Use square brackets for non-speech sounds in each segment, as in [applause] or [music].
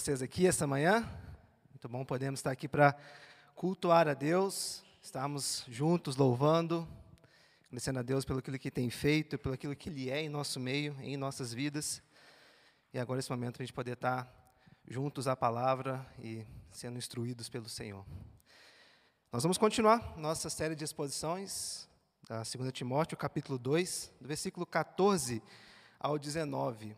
Vocês aqui essa manhã. Muito bom podemos estar aqui para cultuar a Deus, estarmos juntos louvando, agradecendo a Deus pelo aquilo que tem feito, pelo aquilo que Ele é em nosso meio, em nossas vidas. E agora, nesse momento, a gente poder estar juntos à palavra e sendo instruídos pelo Senhor. Nós vamos continuar nossa série de exposições da 2 Timóteo, capítulo 2, do versículo 14 ao 19.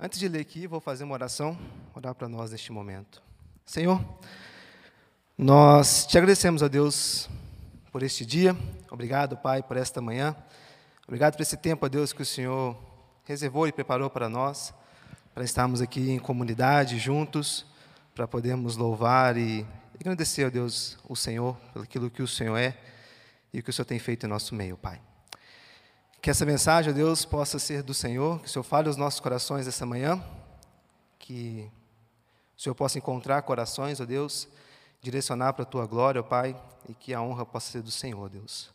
Antes de ler aqui, vou fazer uma oração, orar para nós neste momento. Senhor, nós te agradecemos a Deus por este dia. Obrigado, Pai, por esta manhã. Obrigado por esse tempo, a Deus, que o Senhor reservou e preparou para nós, para estarmos aqui em comunidade, juntos, para podermos louvar e agradecer a Deus, o Senhor, pelo aquilo que o Senhor é e o que o Senhor tem feito em nosso meio, Pai. Que essa mensagem, Deus, possa ser do Senhor, que o Senhor fale aos nossos corações essa manhã, que o Senhor possa encontrar corações, ó Deus, direcionar para a tua glória, ó Pai, e que a honra possa ser do Senhor, Deus.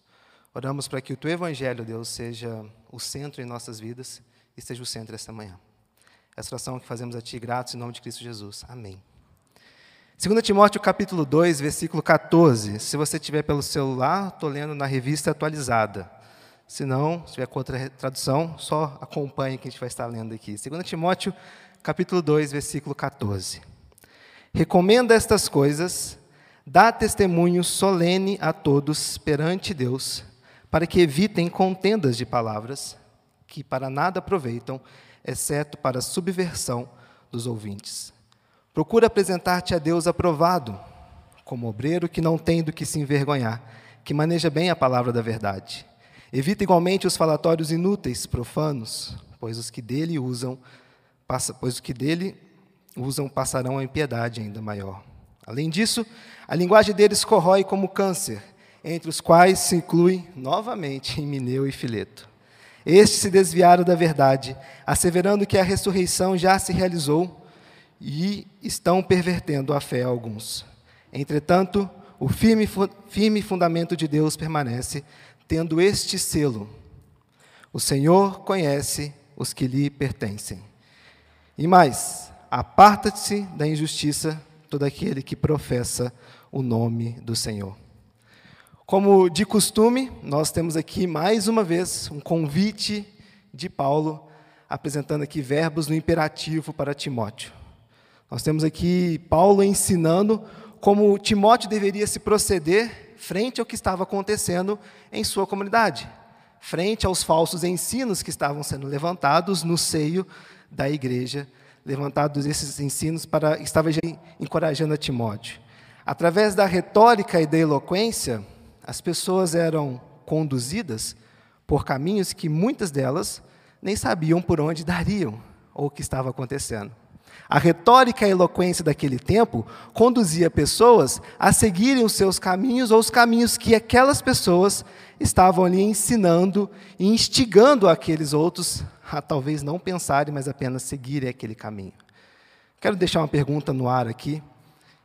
Oramos para que o teu evangelho, Deus, seja o centro em nossas vidas e seja o centro esta manhã. Essa oração que fazemos a Ti, gratos em nome de Cristo Jesus. Amém. 2 Timóteo capítulo 2, versículo 14. Se você tiver pelo celular, estou lendo na revista atualizada. Se não, se tiver com outra tradução, só acompanhe que a gente vai estar lendo aqui. 2 Timóteo, capítulo 2, versículo 14. Recomenda estas coisas, dá testemunho solene a todos perante Deus, para que evitem contendas de palavras, que para nada aproveitam, exceto para a subversão dos ouvintes. Procura apresentar-te a Deus aprovado, como obreiro que não tem do que se envergonhar, que maneja bem a palavra da verdade. Evita igualmente os falatórios inúteis, profanos, pois os que dele usam, passa, pois os que dele usam passarão a impiedade ainda maior. Além disso, a linguagem deles corrói como câncer, entre os quais se inclui novamente [laughs] Mineu e Fileto. Estes se desviaram da verdade, asseverando que a ressurreição já se realizou e estão pervertendo a fé a alguns. Entretanto, o firme, firme fundamento de Deus permanece, tendo este selo: O Senhor conhece os que lhe pertencem. E mais, aparta-se da injustiça todo aquele que professa o nome do Senhor. Como de costume, nós temos aqui mais uma vez um convite de Paulo, apresentando aqui verbos no imperativo para Timóteo. Nós temos aqui Paulo ensinando como Timóteo deveria se proceder frente ao que estava acontecendo em sua comunidade, frente aos falsos ensinos que estavam sendo levantados no seio da igreja, levantados esses ensinos para estava encorajando a Timóteo. Através da retórica e da eloquência, as pessoas eram conduzidas por caminhos que muitas delas nem sabiam por onde dariam ou o que estava acontecendo. A retórica e a eloquência daquele tempo conduzia pessoas a seguirem os seus caminhos ou os caminhos que aquelas pessoas estavam ali ensinando e instigando aqueles outros a talvez não pensarem, mas apenas seguirem aquele caminho. Quero deixar uma pergunta no ar aqui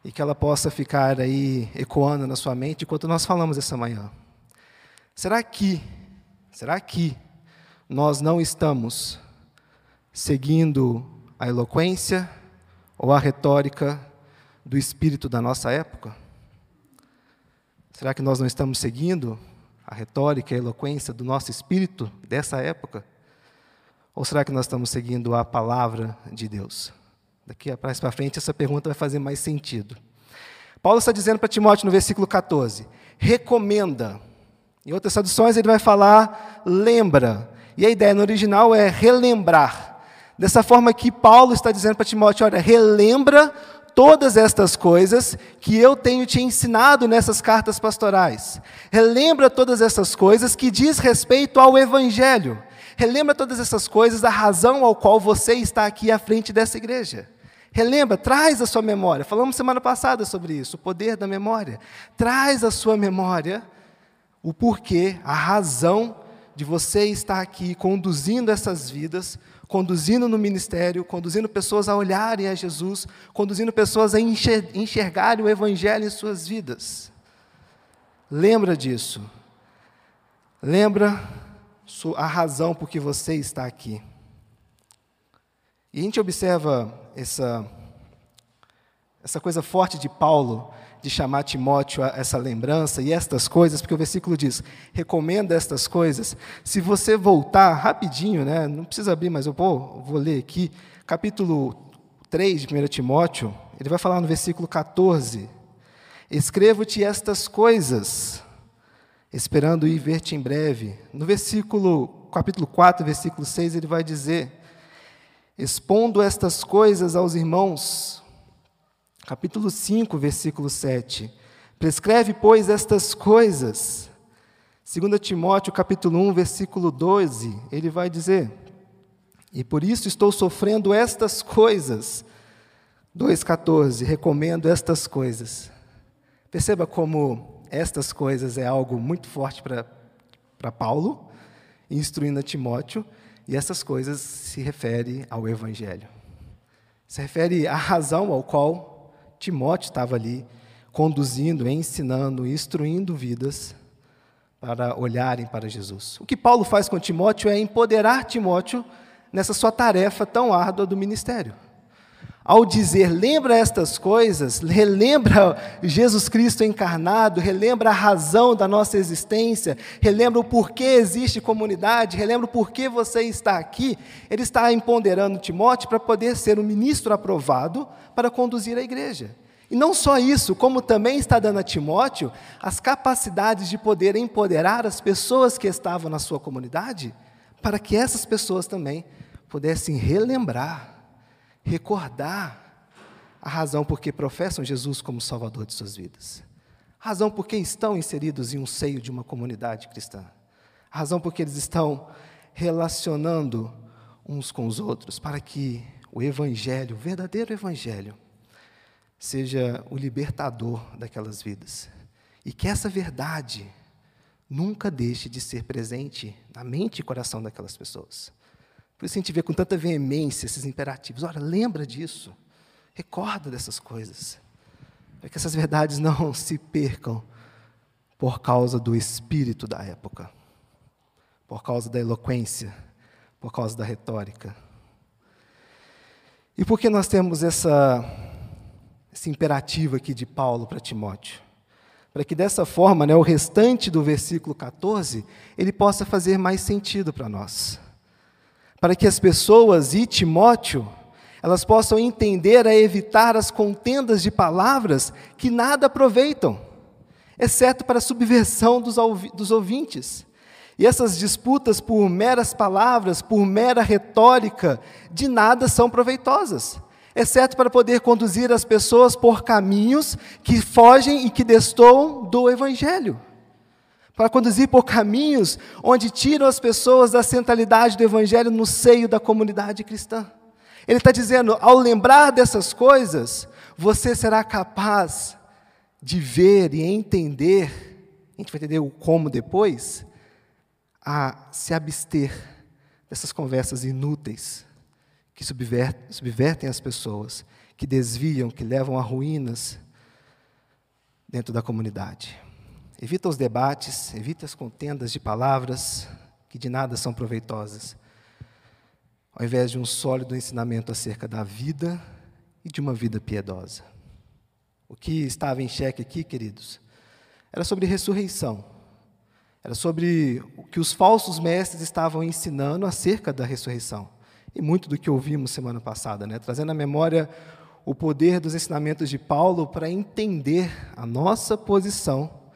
e que ela possa ficar aí ecoando na sua mente enquanto nós falamos essa manhã. Será que, será que nós não estamos seguindo a eloquência ou a retórica do espírito da nossa época? Será que nós não estamos seguindo a retórica e a eloquência do nosso espírito dessa época? Ou será que nós estamos seguindo a palavra de Deus? Daqui mais para frente, essa pergunta vai fazer mais sentido. Paulo está dizendo para Timóteo no versículo 14: recomenda. Em outras traduções, ele vai falar lembra. E a ideia no original é relembrar. Dessa forma que Paulo está dizendo para Timóteo: olha, relembra todas estas coisas que eu tenho te ensinado nessas cartas pastorais. Relembra todas essas coisas que diz respeito ao Evangelho. Relembra todas essas coisas, a razão ao qual você está aqui à frente dessa igreja. Relembra, traz a sua memória. Falamos semana passada sobre isso, o poder da memória. Traz a sua memória o porquê, a razão de você estar aqui conduzindo essas vidas conduzindo no ministério, conduzindo pessoas a olharem a Jesus, conduzindo pessoas a enxergarem o Evangelho em suas vidas. Lembra disso. Lembra a razão por que você está aqui. E a gente observa essa, essa coisa forte de Paulo de chamar Timóteo a essa lembrança e estas coisas, porque o versículo diz: recomenda estas coisas. Se você voltar rapidinho, né, não precisa abrir, mas eu vou, vou ler aqui, capítulo 3 de 1 Timóteo, ele vai falar no versículo 14: Escrevo-te estas coisas, esperando ir ver-te em breve. No versículo, capítulo 4, versículo 6, ele vai dizer: Expondo estas coisas aos irmãos, capítulo 5, versículo 7. Prescreve, pois, estas coisas. 2 Timóteo, capítulo 1, versículo 12, ele vai dizer: E por isso estou sofrendo estas coisas. 2,14, recomendo estas coisas. Perceba como estas coisas é algo muito forte para Paulo, instruindo a Timóteo, e essas coisas se refere ao Evangelho. Se refere à razão ao qual Timóteo estava ali conduzindo, ensinando, instruindo vidas para olharem para Jesus. O que Paulo faz com Timóteo é empoderar Timóteo nessa sua tarefa tão árdua do ministério. Ao dizer, lembra estas coisas, relembra Jesus Cristo encarnado, relembra a razão da nossa existência, relembra o porquê existe comunidade, relembra o porquê você está aqui, ele está empoderando Timóteo para poder ser um ministro aprovado para conduzir a igreja. E não só isso, como também está dando a Timóteo as capacidades de poder empoderar as pessoas que estavam na sua comunidade, para que essas pessoas também pudessem relembrar recordar a razão por que professam Jesus como Salvador de suas vidas, a razão por que estão inseridos em um seio de uma comunidade cristã, a razão por que eles estão relacionando uns com os outros, para que o Evangelho, o verdadeiro Evangelho, seja o libertador daquelas vidas. E que essa verdade nunca deixe de ser presente na mente e coração daquelas pessoas. Por isso a gente vê com tanta veemência esses imperativos. Olha, lembra disso. Recorda dessas coisas. Para que essas verdades não [laughs] se percam por causa do espírito da época, por causa da eloquência, por causa da retórica. E por que nós temos essa, esse imperativo aqui de Paulo para Timóteo? Para que dessa forma, né, o restante do versículo 14, ele possa fazer mais sentido para nós para que as pessoas e Timóteo elas possam entender a evitar as contendas de palavras que nada aproveitam, exceto para a subversão dos, dos ouvintes. E essas disputas por meras palavras, por mera retórica, de nada são proveitosas, exceto para poder conduzir as pessoas por caminhos que fogem e que destoam do Evangelho para conduzir por caminhos onde tiram as pessoas da centralidade do Evangelho no seio da comunidade cristã. Ele está dizendo: ao lembrar dessas coisas, você será capaz de ver e entender, a gente vai entender o como depois, a se abster dessas conversas inúteis que subvertem, subvertem as pessoas, que desviam, que levam a ruínas dentro da comunidade. Evita os debates, evita as contendas de palavras que de nada são proveitosas, ao invés de um sólido ensinamento acerca da vida e de uma vida piedosa. O que estava em xeque aqui, queridos, era sobre ressurreição. Era sobre o que os falsos mestres estavam ensinando acerca da ressurreição. E muito do que ouvimos semana passada, né? trazendo à memória o poder dos ensinamentos de Paulo para entender a nossa posição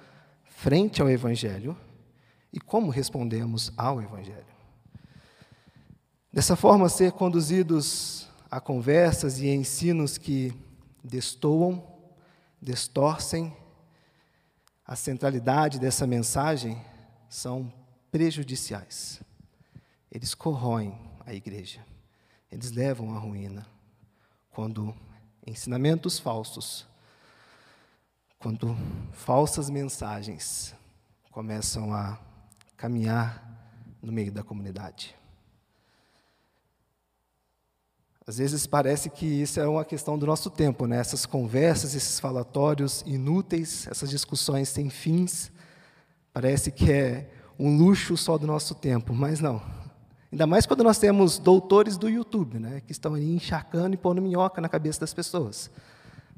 frente ao Evangelho e como respondemos ao Evangelho. Dessa forma, ser conduzidos a conversas e ensinos que destoam, distorcem a centralidade dessa mensagem são prejudiciais. Eles corroem a igreja, eles levam à ruína quando ensinamentos falsos quando falsas mensagens começam a caminhar no meio da comunidade. Às vezes parece que isso é uma questão do nosso tempo, né? Essas conversas, esses falatórios inúteis, essas discussões sem fins, parece que é um luxo só do nosso tempo, mas não. Ainda mais quando nós temos doutores do YouTube, né, que estão ali encharcando e pondo minhoca na cabeça das pessoas.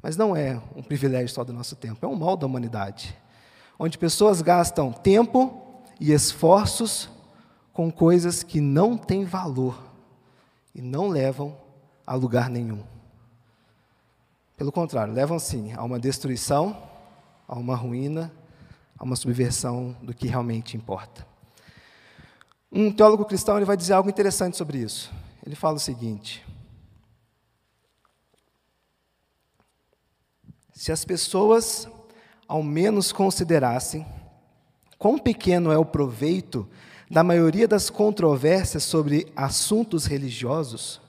Mas não é um privilégio só do nosso tempo, é um mal da humanidade. Onde pessoas gastam tempo e esforços com coisas que não têm valor e não levam a lugar nenhum. Pelo contrário, levam sim a uma destruição, a uma ruína, a uma subversão do que realmente importa. Um teólogo cristão ele vai dizer algo interessante sobre isso. Ele fala o seguinte: Se as pessoas ao menos considerassem quão pequeno é o proveito da maioria das controvérsias sobre assuntos religiosos,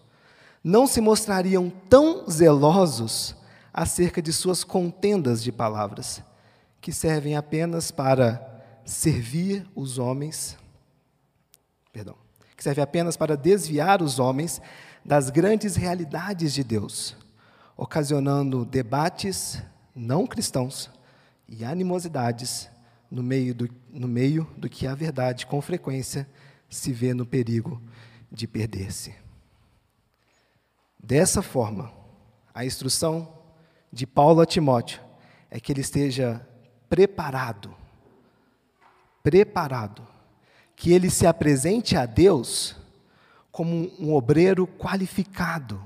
não se mostrariam tão zelosos acerca de suas contendas de palavras, que servem apenas para servir os homens, perdão, que serve apenas para desviar os homens das grandes realidades de Deus, ocasionando debates não cristãos e animosidades no meio do, no meio do que a verdade, com frequência, se vê no perigo de perder-se. Dessa forma, a instrução de Paulo a Timóteo é que ele esteja preparado, preparado, que ele se apresente a Deus como um obreiro qualificado,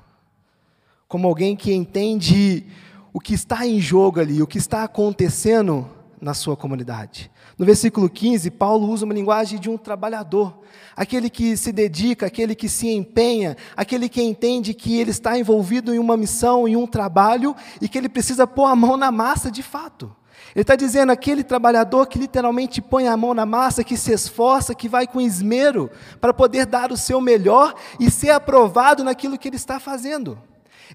como alguém que entende o que está em jogo ali, o que está acontecendo na sua comunidade. No versículo 15, Paulo usa uma linguagem de um trabalhador, aquele que se dedica, aquele que se empenha, aquele que entende que ele está envolvido em uma missão, em um trabalho e que ele precisa pôr a mão na massa de fato. Ele está dizendo aquele trabalhador que literalmente põe a mão na massa, que se esforça, que vai com esmero para poder dar o seu melhor e ser aprovado naquilo que ele está fazendo.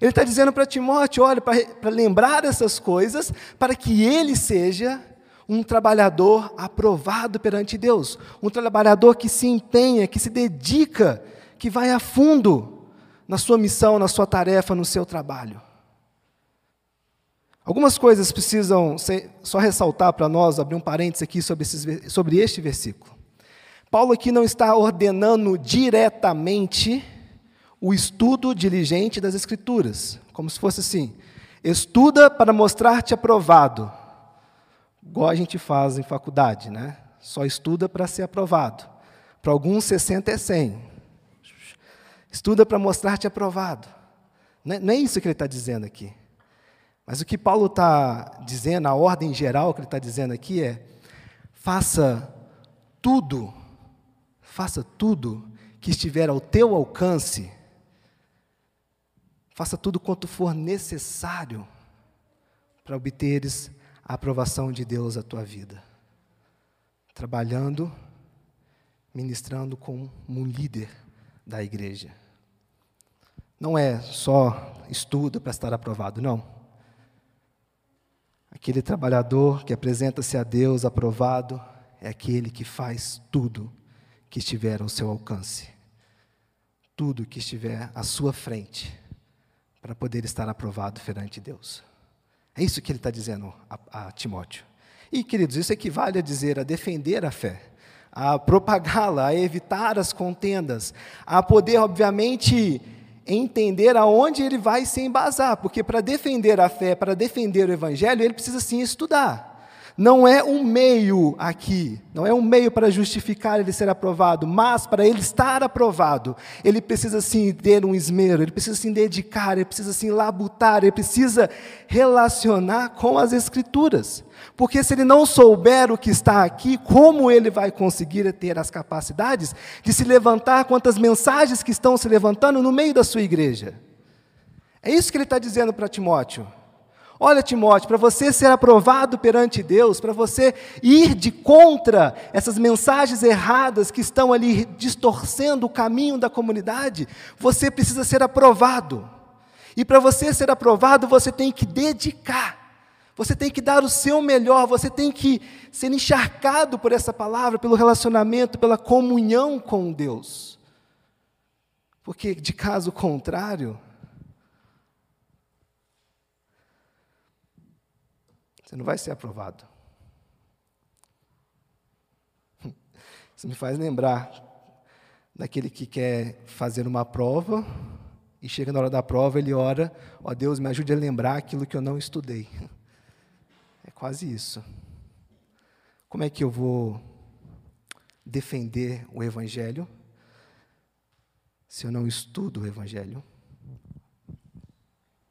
Ele está dizendo para Timóteo: olha, para lembrar essas coisas, para que ele seja um trabalhador aprovado perante Deus, um trabalhador que se empenha, que se dedica, que vai a fundo na sua missão, na sua tarefa, no seu trabalho. Algumas coisas precisam ser, só ressaltar para nós, abrir um parênteses aqui sobre, esses, sobre este versículo. Paulo aqui não está ordenando diretamente o estudo diligente das Escrituras, como se fosse assim: estuda para mostrar-te aprovado igual a gente faz em faculdade, né? Só estuda para ser aprovado. Para alguns, 60 é 100. Estuda para mostrar-te aprovado. Não é, não é isso que ele está dizendo aqui. Mas o que Paulo está dizendo, a ordem geral que ele está dizendo aqui é: faça tudo, faça tudo que estiver ao teu alcance, faça tudo quanto for necessário para obteres a aprovação de Deus à tua vida. Trabalhando, ministrando como um líder da igreja. Não é só estudo para estar aprovado, não. Aquele trabalhador que apresenta-se a Deus aprovado é aquele que faz tudo que estiver ao seu alcance, tudo que estiver à sua frente, para poder estar aprovado perante Deus. É isso que ele está dizendo a, a Timóteo. E, queridos, isso equivale a dizer a defender a fé, a propagá-la, a evitar as contendas, a poder, obviamente, entender aonde ele vai se embasar, porque para defender a fé, para defender o evangelho, ele precisa sim estudar não é um meio aqui, não é um meio para justificar ele ser aprovado, mas para ele estar aprovado, ele precisa sim ter um esmero, ele precisa sim dedicar, ele precisa sim labutar, ele precisa relacionar com as Escrituras. Porque se ele não souber o que está aqui, como ele vai conseguir ter as capacidades de se levantar quantas mensagens que estão se levantando no meio da sua igreja? É isso que ele está dizendo para Timóteo. Olha, Timóteo, para você ser aprovado perante Deus, para você ir de contra essas mensagens erradas que estão ali distorcendo o caminho da comunidade, você precisa ser aprovado. E para você ser aprovado, você tem que dedicar, você tem que dar o seu melhor, você tem que ser encharcado por essa palavra, pelo relacionamento, pela comunhão com Deus. Porque, de caso contrário, Você não vai ser aprovado. [laughs] Isso me faz lembrar daquele que quer fazer uma prova e chega na hora da prova, ele ora: Ó oh, Deus, me ajude a lembrar aquilo que eu não estudei. [laughs] É quase isso. Como é que eu vou defender o Evangelho se eu não estudo o Evangelho?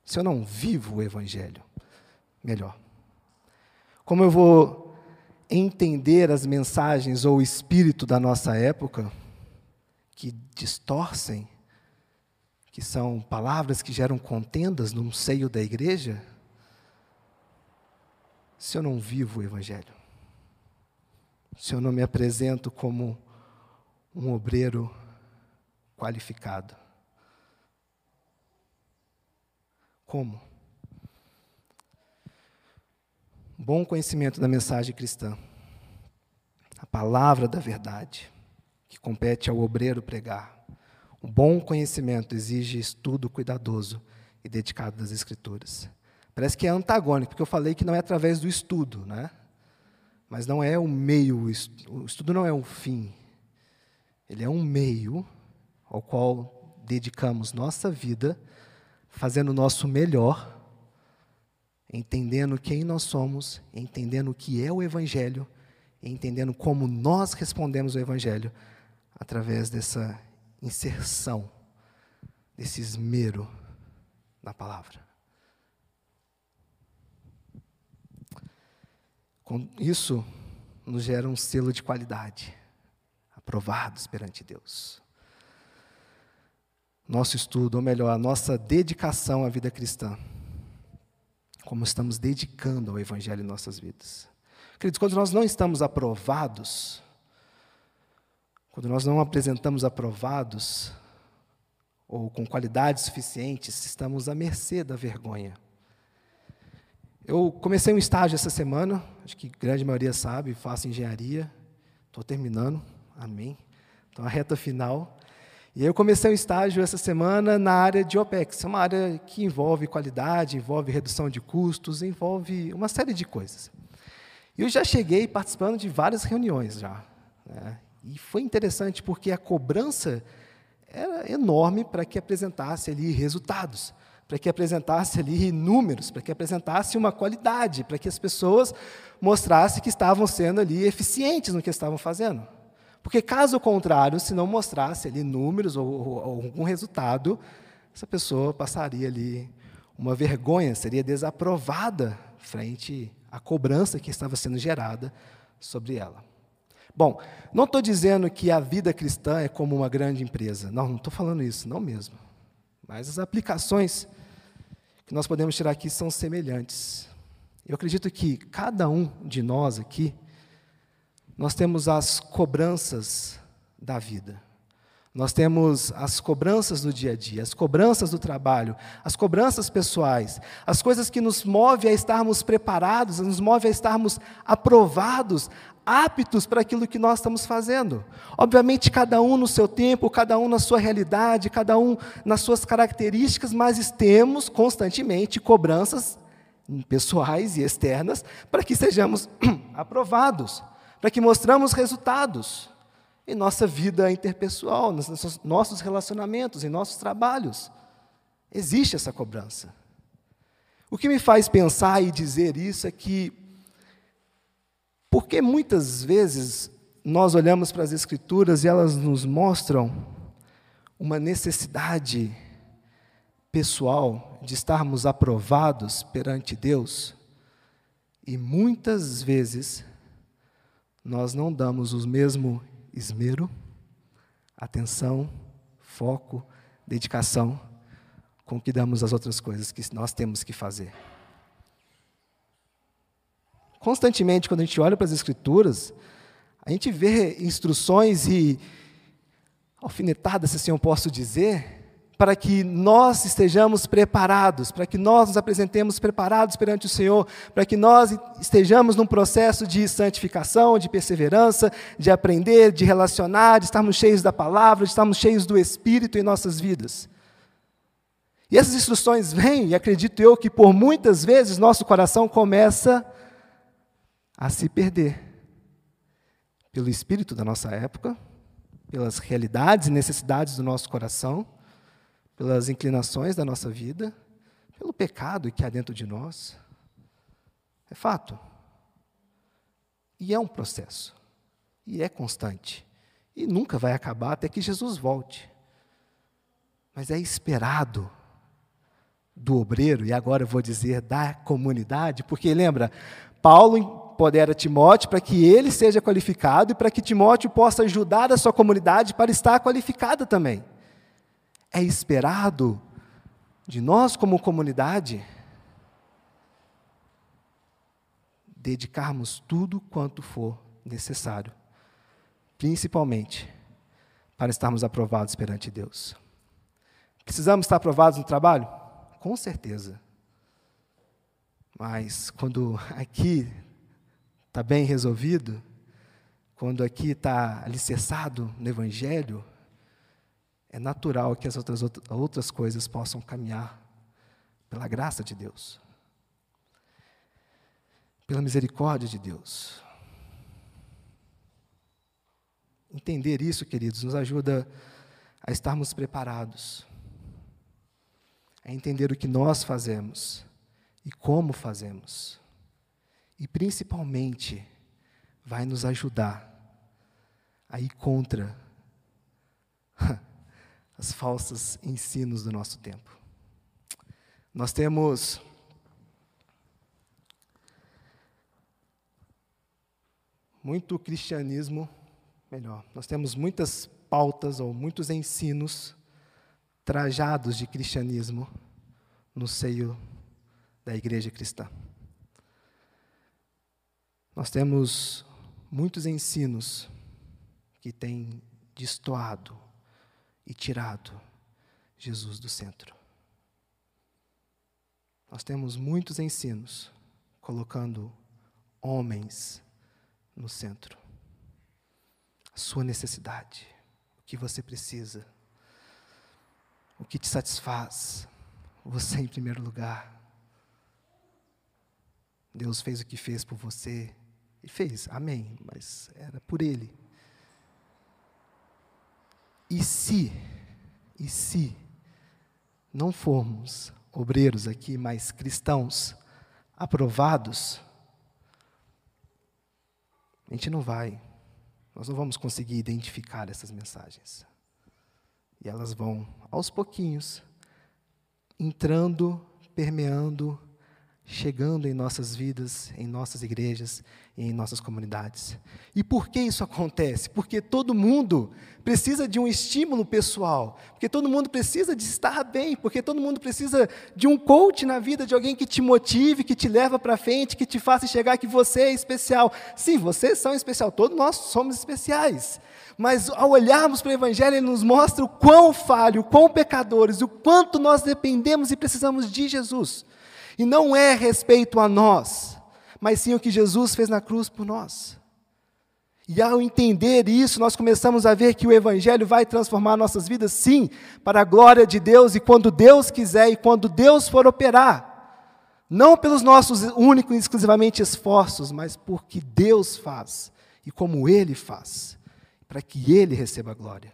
Se eu não vivo o Evangelho? Melhor. Como eu vou entender as mensagens ou o espírito da nossa época que distorcem, que são palavras que geram contendas no seio da igreja, se eu não vivo o Evangelho? Se eu não me apresento como um obreiro qualificado? Como? Bom conhecimento da mensagem cristã, a palavra da verdade, que compete ao obreiro pregar. O bom conhecimento exige estudo cuidadoso e dedicado das Escrituras. Parece que é antagônico, porque eu falei que não é através do estudo, né? Mas não é o meio, o estudo não é um fim. Ele é um meio ao qual dedicamos nossa vida, fazendo o nosso melhor, entendendo quem nós somos, entendendo o que é o Evangelho, entendendo como nós respondemos ao Evangelho através dessa inserção, desse esmero na palavra. Isso nos gera um selo de qualidade, aprovados perante Deus. Nosso estudo, ou melhor, a nossa dedicação à vida cristã, como estamos dedicando ao Evangelho em nossas vidas. Queridos, quando nós não estamos aprovados, quando nós não apresentamos aprovados, ou com qualidades suficientes, estamos à mercê da vergonha. Eu comecei um estágio essa semana, acho que a grande maioria sabe, faço engenharia, estou terminando, amém. Então, a reta final. E aí eu comecei um estágio essa semana na área de OPEX, é uma área que envolve qualidade, envolve redução de custos, envolve uma série de coisas. E eu já cheguei participando de várias reuniões já. Né? E foi interessante porque a cobrança era enorme para que apresentasse ali resultados para que apresentasse ali números, para que apresentasse uma qualidade, para que as pessoas mostrassem que estavam sendo ali eficientes no que estavam fazendo. Porque, caso contrário, se não mostrasse ali números ou, ou, algum resultado, essa pessoa passaria ali uma vergonha, seria desaprovada frente à cobrança que estava sendo gerada sobre ela. Bom, não estou dizendo que a vida cristã é como uma grande empresa. Não, não estou falando isso, não mesmo. Mas as aplicações que nós podemos tirar aqui são semelhantes. Eu acredito que cada um de nós aqui, nós temos as cobranças da vida. Nós temos as cobranças do dia a dia, as cobranças do trabalho, as cobranças pessoais, as coisas que nos movem a estarmos preparados, nos movem a estarmos aprovados, aptos para aquilo que nós estamos fazendo. Obviamente, cada um no seu tempo, cada um na sua realidade, cada um nas suas características, mas temos constantemente cobranças pessoais e externas para que sejamos [clears throat] aprovados, para que mostramos resultados em nossa vida interpessoal, nos nossos relacionamentos, em nossos trabalhos. Existe essa cobrança. O que me faz pensar e dizer isso é que, porque muitas vezes nós olhamos para as Escrituras e elas nos mostram uma necessidade pessoal de estarmos aprovados perante Deus, e muitas vezes nós não damos o mesmo esmero, atenção, foco, dedicação com que damos as outras coisas que nós temos que fazer. Constantemente, quando a gente olha para as Escrituras, a gente vê instruções e alfinetadas, se assim eu posso dizer, para que nós estejamos preparados, para que nós nos apresentemos preparados perante o Senhor, para que nós estejamos num processo de santificação, de perseverança, de aprender, de relacionar, de estarmos cheios da palavra, de estarmos cheios do Espírito em nossas vidas. E essas instruções vêm, e acredito eu que por muitas vezes nosso coração começa a se perder pelo espírito da nossa época, pelas realidades e necessidades do nosso coração, pelas inclinações da nossa vida, pelo pecado que há dentro de nós. É fato. E é um processo. E é constante. E nunca vai acabar até que Jesus volte. Mas é esperado do obreiro, e agora eu vou dizer da comunidade, porque lembra, Paulo empodera Timóteo para que ele seja qualificado e para que Timóteo possa ajudar a sua comunidade para estar qualificada também. É esperado de nós, como comunidade, dedicarmos tudo quanto for necessário, principalmente para estarmos aprovados perante Deus. Precisamos estar aprovados no trabalho? Com certeza. Mas quando [laughs] aqui está bem resolvido, quando aqui está alicerçado no Evangelho, é natural que as outras, outras coisas possam caminhar pela graça de Deus, pela misericórdia de Deus. Entender isso, queridos, nos ajuda a estarmos preparados, a entender o que nós fazemos e como fazemos e principalmente vai nos ajudar a ir contra [laughs] as falsas ensinos do nosso tempo. Nós temos muito cristianismo, melhor, nós temos muitas pautas ou muitos ensinos trajados de cristianismo no seio da igreja cristã. Nós temos muitos ensinos que têm destoado e tirado Jesus do centro. Nós temos muitos ensinos colocando homens no centro. A sua necessidade, o que você precisa, o que te satisfaz, você em primeiro lugar. Deus fez o que fez por você, e fez, amém, mas era por ele. E se, e se não formos obreiros aqui, mas cristãos aprovados, a gente não vai, nós não vamos conseguir identificar essas mensagens. E elas vão, aos pouquinhos, entrando, permeando, chegando em nossas vidas, em nossas igrejas e em nossas comunidades. E por que isso acontece? Porque todo mundo precisa de um estímulo pessoal, porque todo mundo precisa de estar bem, porque todo mundo precisa de um coach na vida, de alguém que te motive, que te leva para frente, que te faça chegar que você é especial. Sim, vocês são especial, todos nós somos especiais. Mas ao olharmos para o Evangelho, ele nos mostra o quão falho, o quão pecadores, o quanto nós dependemos e precisamos de Jesus. E não é respeito a nós, mas sim o que Jesus fez na cruz por nós. E ao entender isso, nós começamos a ver que o Evangelho vai transformar nossas vidas, sim, para a glória de Deus e quando Deus quiser e quando Deus for operar. Não pelos nossos únicos e exclusivamente esforços, mas porque Deus faz e como Ele faz, para que Ele receba a glória.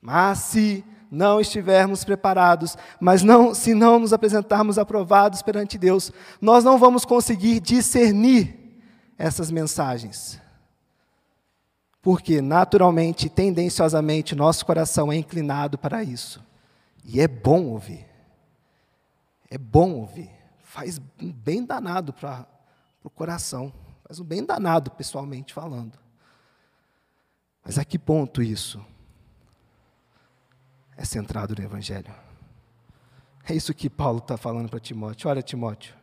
Mas se não estivermos preparados, mas não, se não nos apresentarmos aprovados perante Deus, nós não vamos conseguir discernir essas mensagens. Porque, naturalmente, tendenciosamente, nosso coração é inclinado para isso. E é bom ouvir. É bom ouvir. Faz um bem danado para o coração. Faz um bem danado, pessoalmente falando. Mas a que ponto isso? É centrado no Evangelho. É isso que Paulo está falando para Timóteo. Olha, Timóteo,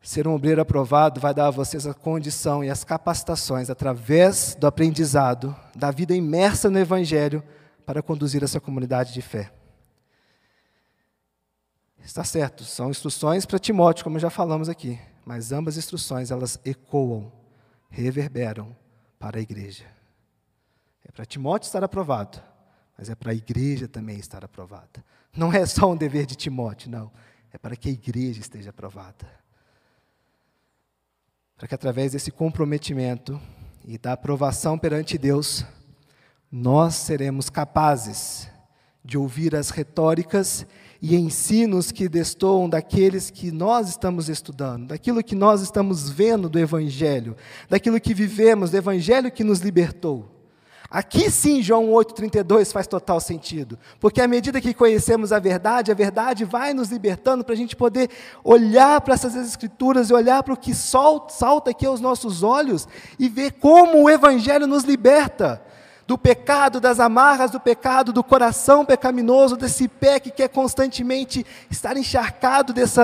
ser um obreiro aprovado vai dar a vocês a condição e as capacitações através do aprendizado, da vida imersa no Evangelho, para conduzir essa comunidade de fé. Está certo, são instruções para Timóteo, como já falamos aqui, mas ambas instruções elas ecoam, reverberam para a igreja. É para Timóteo estar aprovado, mas é para a igreja também estar aprovada. Não é só um dever de Timóteo, não. É para que a igreja esteja aprovada. Para que através desse comprometimento e da aprovação perante Deus, nós seremos capazes de ouvir as retóricas e ensinos que destoam daqueles que nós estamos estudando, daquilo que nós estamos vendo do Evangelho, daquilo que vivemos, do Evangelho que nos libertou. Aqui sim, João 8,32 faz total sentido, porque à medida que conhecemos a verdade, a verdade vai nos libertando para a gente poder olhar para essas Escrituras e olhar para o que salta aqui aos nossos olhos e ver como o Evangelho nos liberta do pecado, das amarras do pecado, do coração pecaminoso, desse pé que quer constantemente estar encharcado desse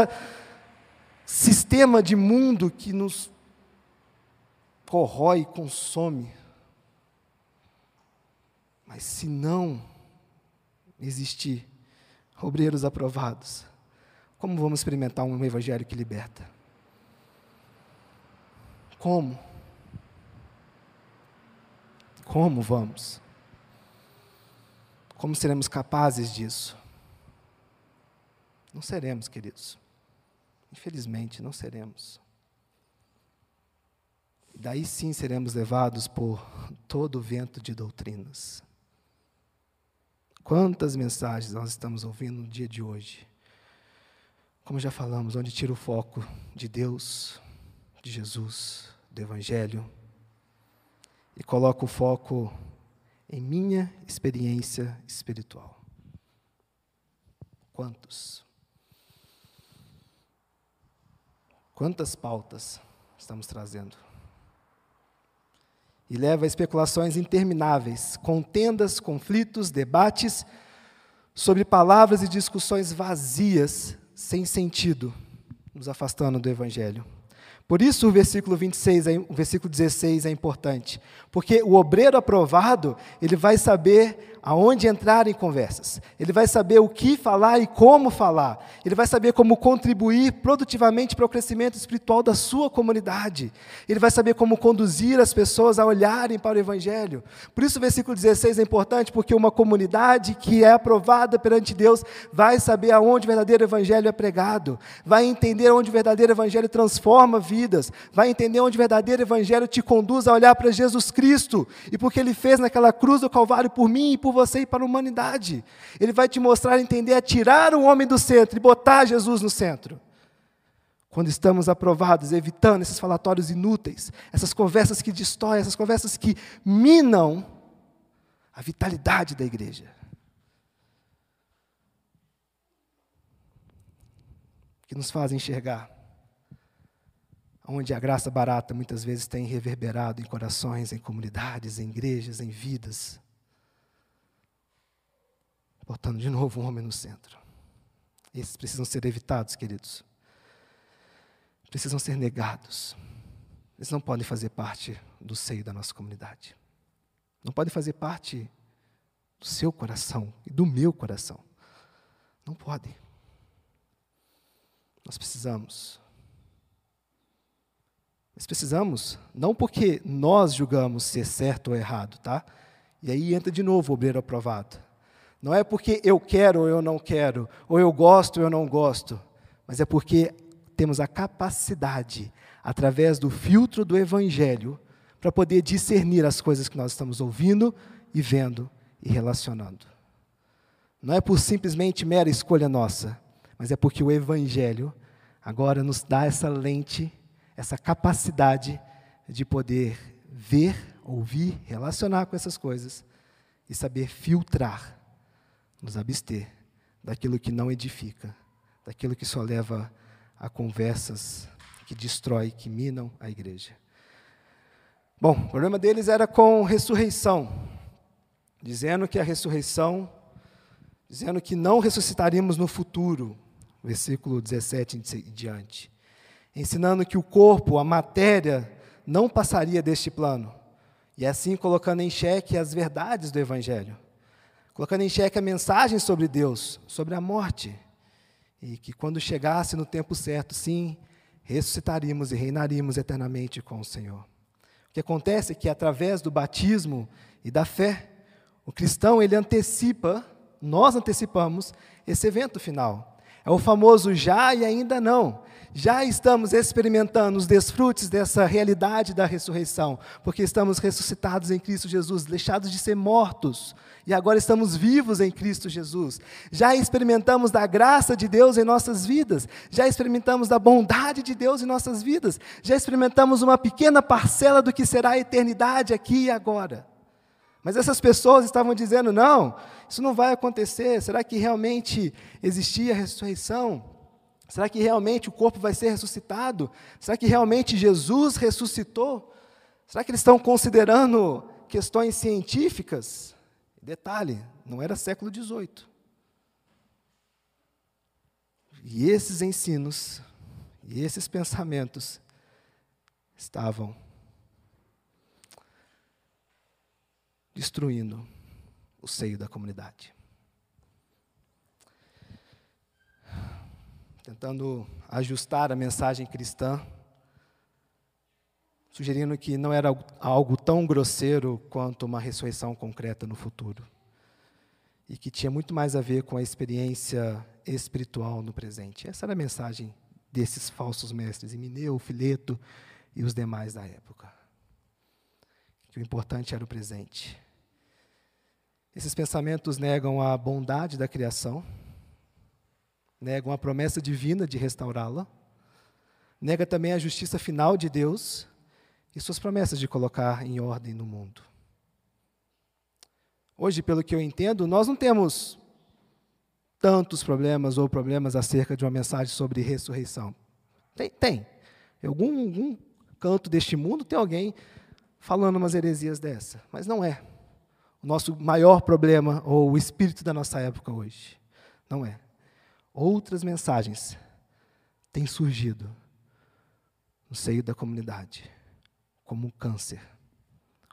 sistema de mundo que nos corrói, consome. Mas se não existir obreiros aprovados, como vamos experimentar um evangelho que liberta? Como? Como vamos? Como seremos capazes disso? Não seremos, queridos. Infelizmente, não seremos. Daí sim seremos levados por todo o vento de doutrinas. Quantas mensagens nós estamos ouvindo no dia de hoje? Como já falamos, onde tira o foco de Deus, de Jesus, do Evangelho, e coloco o foco em minha experiência espiritual. Quantos? Quantas pautas estamos trazendo? E leva a especulações intermináveis, contendas, conflitos, debates sobre palavras e discussões vazias, sem sentido, nos afastando do Evangelho. Por isso o versículo 26, é, o versículo 16 é importante, porque o obreiro aprovado, ele vai saber aonde entrar em conversas. Ele vai saber o que falar e como falar. Ele vai saber como contribuir produtivamente para o crescimento espiritual da sua comunidade. Ele vai saber como conduzir as pessoas a olharem para o Evangelho. Por isso o versículo 16 é importante, porque uma comunidade que é aprovada perante Deus vai saber aonde o verdadeiro Evangelho é pregado, vai entender onde o verdadeiro Evangelho transforma vidas, vai entender onde o verdadeiro Evangelho te conduz a olhar para Jesus Cristo e porque Ele fez naquela cruz do Calvário por mim e por por você e para a humanidade. Ele vai te mostrar entender a tirar o homem do centro e botar Jesus no centro. Quando estamos aprovados, evitando esses falatórios inúteis, essas conversas que destroem, essas conversas que minam a vitalidade da igreja. Que nos fazem enxergar onde a graça barata muitas vezes tem reverberado em corações, em comunidades, em igrejas, em vidas botando de novo um homem no centro. Esses precisam ser evitados, queridos. Precisam ser negados. Eles não podem fazer parte do seio da nossa comunidade. Não podem fazer parte do seu coração e do meu coração. Não podem. Nós precisamos. Nós precisamos, não porque nós julgamos ser certo ou errado, tá? E aí entra de novo o obreiro aprovado. Não é porque eu quero ou eu não quero, ou eu gosto ou eu não gosto, mas é porque temos a capacidade, através do filtro do Evangelho, para poder discernir as coisas que nós estamos ouvindo e vendo e relacionando. Não é por simplesmente mera escolha nossa, mas é porque o Evangelho agora nos dá essa lente, essa capacidade de poder ver, ouvir, relacionar com essas coisas e saber filtrar nos abster daquilo que não edifica, daquilo que só leva a conversas que destrói, que minam a igreja. Bom, o problema deles era com ressurreição, dizendo que a ressurreição, dizendo que não ressuscitaríamos no futuro, versículo 17 em diante, ensinando que o corpo, a matéria, não passaria deste plano, e assim colocando em xeque as verdades do Evangelho colocando em xeque a mensagem sobre Deus, sobre a morte, e que quando chegasse no tempo certo, sim, ressuscitaríamos e reinaríamos eternamente com o Senhor. O que acontece é que através do batismo e da fé, o cristão ele antecipa, nós antecipamos esse evento final. É o famoso já e ainda não. Já estamos experimentando os desfrutes dessa realidade da ressurreição, porque estamos ressuscitados em Cristo Jesus, deixados de ser mortos, e agora estamos vivos em Cristo Jesus. Já experimentamos da graça de Deus em nossas vidas, já experimentamos da bondade de Deus em nossas vidas, já experimentamos uma pequena parcela do que será a eternidade aqui e agora. Mas essas pessoas estavam dizendo: não, isso não vai acontecer. Será que realmente existia a ressurreição? Será que realmente o corpo vai ser ressuscitado? Será que realmente Jesus ressuscitou? Será que eles estão considerando questões científicas? Detalhe, não era século XVIII. E esses ensinos, e esses pensamentos estavam destruindo o seio da comunidade. Tentando ajustar a mensagem cristã, sugerindo que não era algo tão grosseiro quanto uma ressurreição concreta no futuro. E que tinha muito mais a ver com a experiência espiritual no presente. Essa era a mensagem desses falsos mestres, Emineu, Fileto e os demais da época. Que o importante era o presente. Esses pensamentos negam a bondade da criação, negam a promessa divina de restaurá-la, nega também a justiça final de Deus e suas promessas de colocar em ordem no mundo. Hoje, pelo que eu entendo, nós não temos tantos problemas ou problemas acerca de uma mensagem sobre ressurreição. Tem, tem. Em algum, algum canto deste mundo tem alguém falando umas heresias dessa, mas não é o nosso maior problema ou o espírito da nossa época hoje. Não é. Outras mensagens têm surgido no seio da comunidade, como câncer,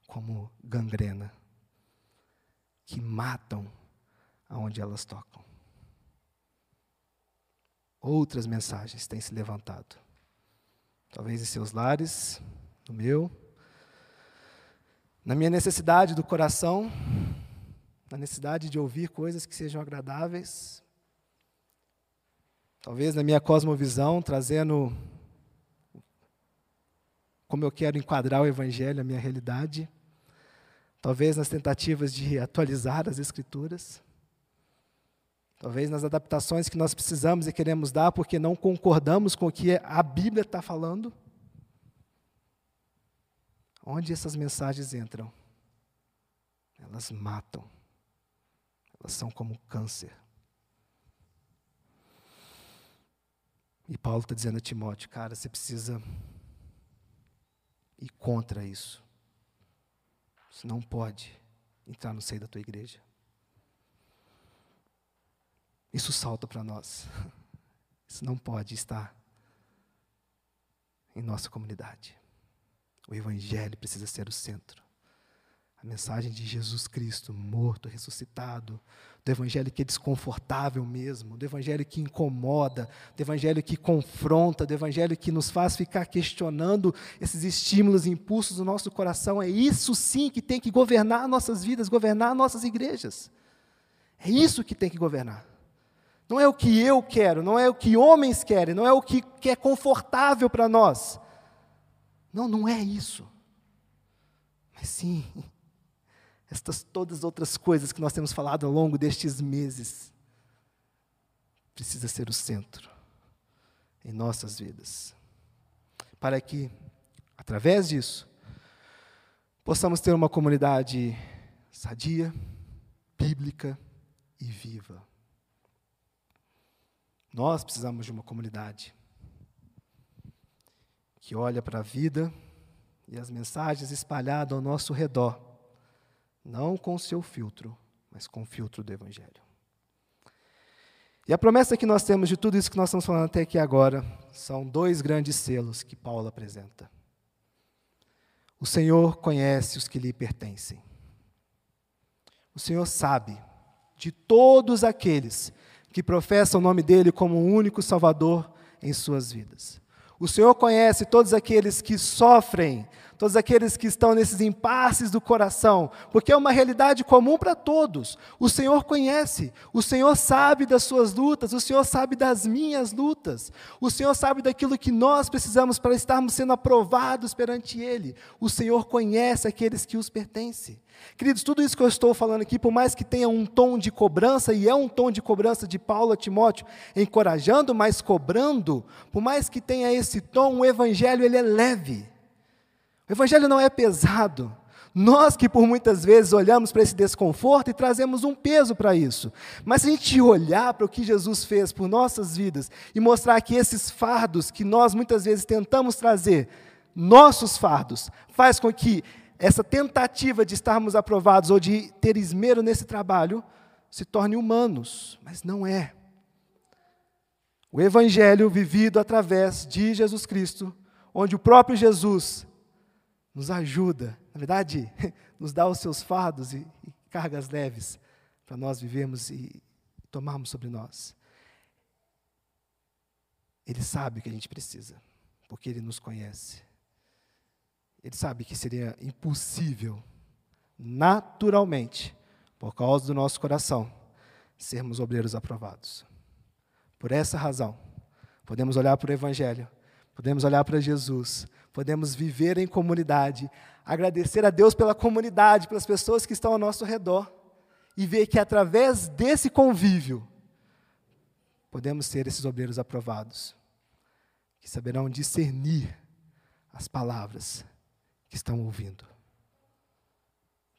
como gangrena, que matam aonde elas tocam. Outras mensagens têm se levantado. Talvez em seus lares, no meu, na minha necessidade do coração, na necessidade de ouvir coisas que sejam agradáveis, talvez na minha cosmovisão, trazendo como eu quero enquadrar o Evangelho, a minha realidade, talvez nas tentativas de atualizar as Escrituras, talvez nas adaptações que nós precisamos e queremos dar porque não concordamos com o que a Bíblia está falando. Onde essas mensagens entram? Elas matam. Elas são como câncer. E Paulo está dizendo a Timóteo, cara, você precisa ir contra isso. Você não pode entrar no seio da tua igreja. Isso salta para nós. [laughs] Isso não pode estar em nossa comunidade. O Evangelho precisa ser o centro. A mensagem de Jesus Cristo, morto, ressuscitado, do Evangelho que é desconfortável mesmo, do Evangelho que incomoda, do Evangelho que confronta, do Evangelho que nos faz ficar questionando esses estímulos e impulsos do nosso coração. É isso sim que tem que governar nossas vidas, governar nossas igrejas. É isso que tem que governar. Não é o que eu quero, não é o que homens querem, não é o que, que é confortável para nós. Não, não é isso. Mas sim, estas todas as outras coisas que nós temos falado ao longo destes meses, precisa ser o centro em nossas vidas. Para que, através disso, possamos ter uma comunidade sadia, bíblica e viva. Nós precisamos de uma comunidade que olha para a vida e as mensagens espalhadas ao nosso redor, não com o seu filtro, mas com o filtro do Evangelho. E a promessa que nós temos de tudo isso que nós estamos falando até aqui agora são dois grandes selos que Paulo apresenta. O Senhor conhece os que lhe pertencem. O Senhor sabe de todos aqueles que professam o nome dele como o único Salvador em suas vidas. O Senhor conhece todos aqueles que sofrem todos aqueles que estão nesses impasses do coração, porque é uma realidade comum para todos. O Senhor conhece, o Senhor sabe das suas lutas, o Senhor sabe das minhas lutas, o Senhor sabe daquilo que nós precisamos para estarmos sendo aprovados perante Ele. O Senhor conhece aqueles que os pertencem. Queridos, tudo isso que eu estou falando aqui, por mais que tenha um tom de cobrança, e é um tom de cobrança de Paulo a Timóteo, encorajando, mas cobrando, por mais que tenha esse tom, o Evangelho ele é leve. O Evangelho não é pesado. Nós que por muitas vezes olhamos para esse desconforto e trazemos um peso para isso. Mas se a gente olhar para o que Jesus fez por nossas vidas e mostrar que esses fardos que nós muitas vezes tentamos trazer, nossos fardos, faz com que essa tentativa de estarmos aprovados ou de ter esmero nesse trabalho se torne humanos, mas não é. O Evangelho vivido através de Jesus Cristo, onde o próprio Jesus nos ajuda, na verdade, [laughs] nos dá os seus fardos e, e cargas leves para nós vivermos e tomarmos sobre nós. Ele sabe o que a gente precisa, porque Ele nos conhece. Ele sabe que seria impossível, naturalmente, por causa do nosso coração, sermos obreiros aprovados. Por essa razão, podemos olhar para o Evangelho, podemos olhar para Jesus, podemos viver em comunidade, agradecer a Deus pela comunidade, pelas pessoas que estão ao nosso redor, e ver que através desse convívio, podemos ser esses obreiros aprovados, que saberão discernir as palavras que estão ouvindo.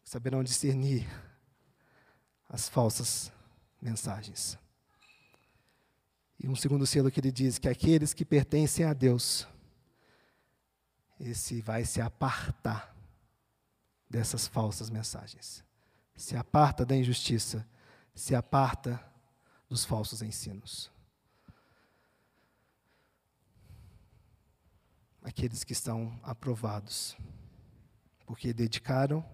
Saberão discernir as falsas mensagens. E um segundo selo que ele diz que aqueles que pertencem a Deus, esse vai se apartar dessas falsas mensagens. Se aparta da injustiça, se aparta dos falsos ensinos. Aqueles que estão aprovados porque dedicaram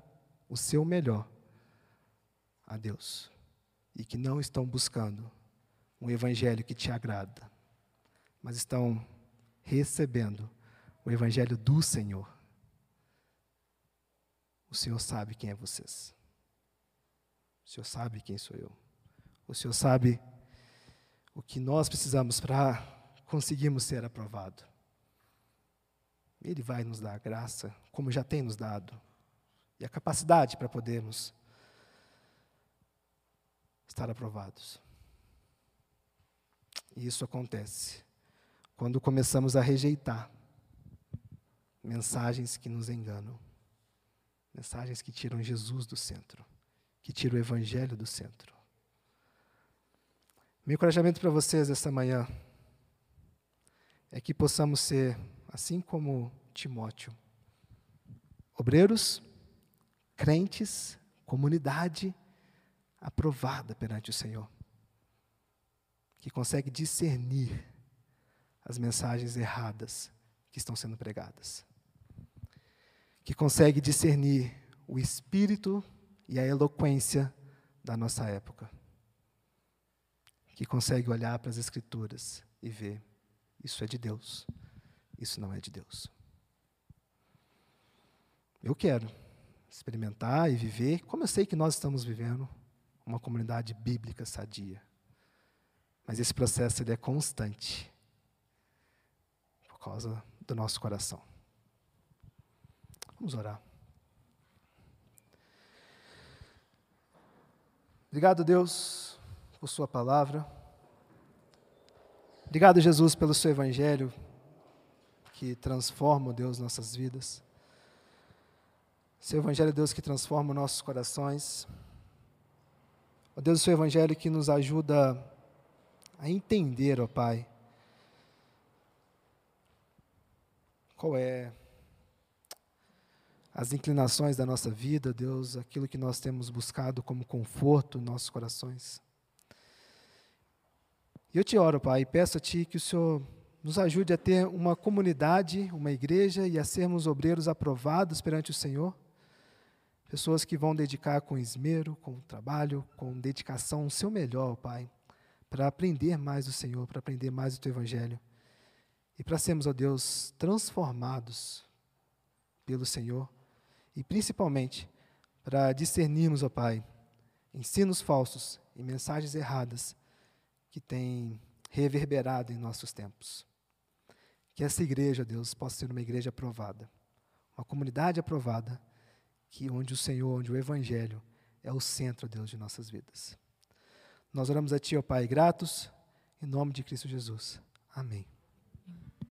o seu melhor a Deus e que não estão buscando um evangelho que te agrada, mas estão recebendo o evangelho do Senhor. O Senhor sabe quem é vocês. O Senhor sabe quem sou eu. O Senhor sabe o que nós precisamos para conseguirmos ser aprovados. Ele vai nos dar a graça, como já tem nos dado, e a capacidade para podermos estar aprovados. E isso acontece quando começamos a rejeitar mensagens que nos enganam, mensagens que tiram Jesus do centro, que tiram o Evangelho do centro. Meu encorajamento para vocês esta manhã é que possamos ser assim como Timóteo. Obreiros, crentes, comunidade aprovada perante o Senhor, que consegue discernir as mensagens erradas que estão sendo pregadas, que consegue discernir o espírito e a eloquência da nossa época, que consegue olhar para as Escrituras e ver: isso é de Deus. Isso não é de Deus. Eu quero experimentar e viver, como eu sei que nós estamos vivendo, uma comunidade bíblica sadia. Mas esse processo ele é constante por causa do nosso coração. Vamos orar. Obrigado, Deus, por Sua palavra. Obrigado, Jesus, pelo Seu Evangelho que transforma, Deus, nossas vidas. Seu Evangelho, Deus, que transforma nossos corações. Ó Deus, o seu Evangelho que nos ajuda a entender, ó Pai, qual é as inclinações da nossa vida, Deus, aquilo que nós temos buscado como conforto em nossos corações. E eu te oro, Pai, peço a Ti que o Senhor nos ajude a ter uma comunidade, uma igreja e a sermos obreiros aprovados perante o Senhor. Pessoas que vão dedicar com esmero, com trabalho, com dedicação o seu melhor, Pai, para aprender mais do Senhor, para aprender mais do Teu Evangelho. E para sermos, ó Deus, transformados pelo Senhor e principalmente para discernirmos, ó Pai, ensinos falsos e mensagens erradas que têm reverberado em nossos tempos. Que essa igreja, Deus, possa ser uma igreja aprovada, uma comunidade aprovada, que onde o Senhor, onde o Evangelho é o centro, Deus, de nossas vidas. Nós oramos a Ti, ó Pai, gratos, em nome de Cristo Jesus. Amém.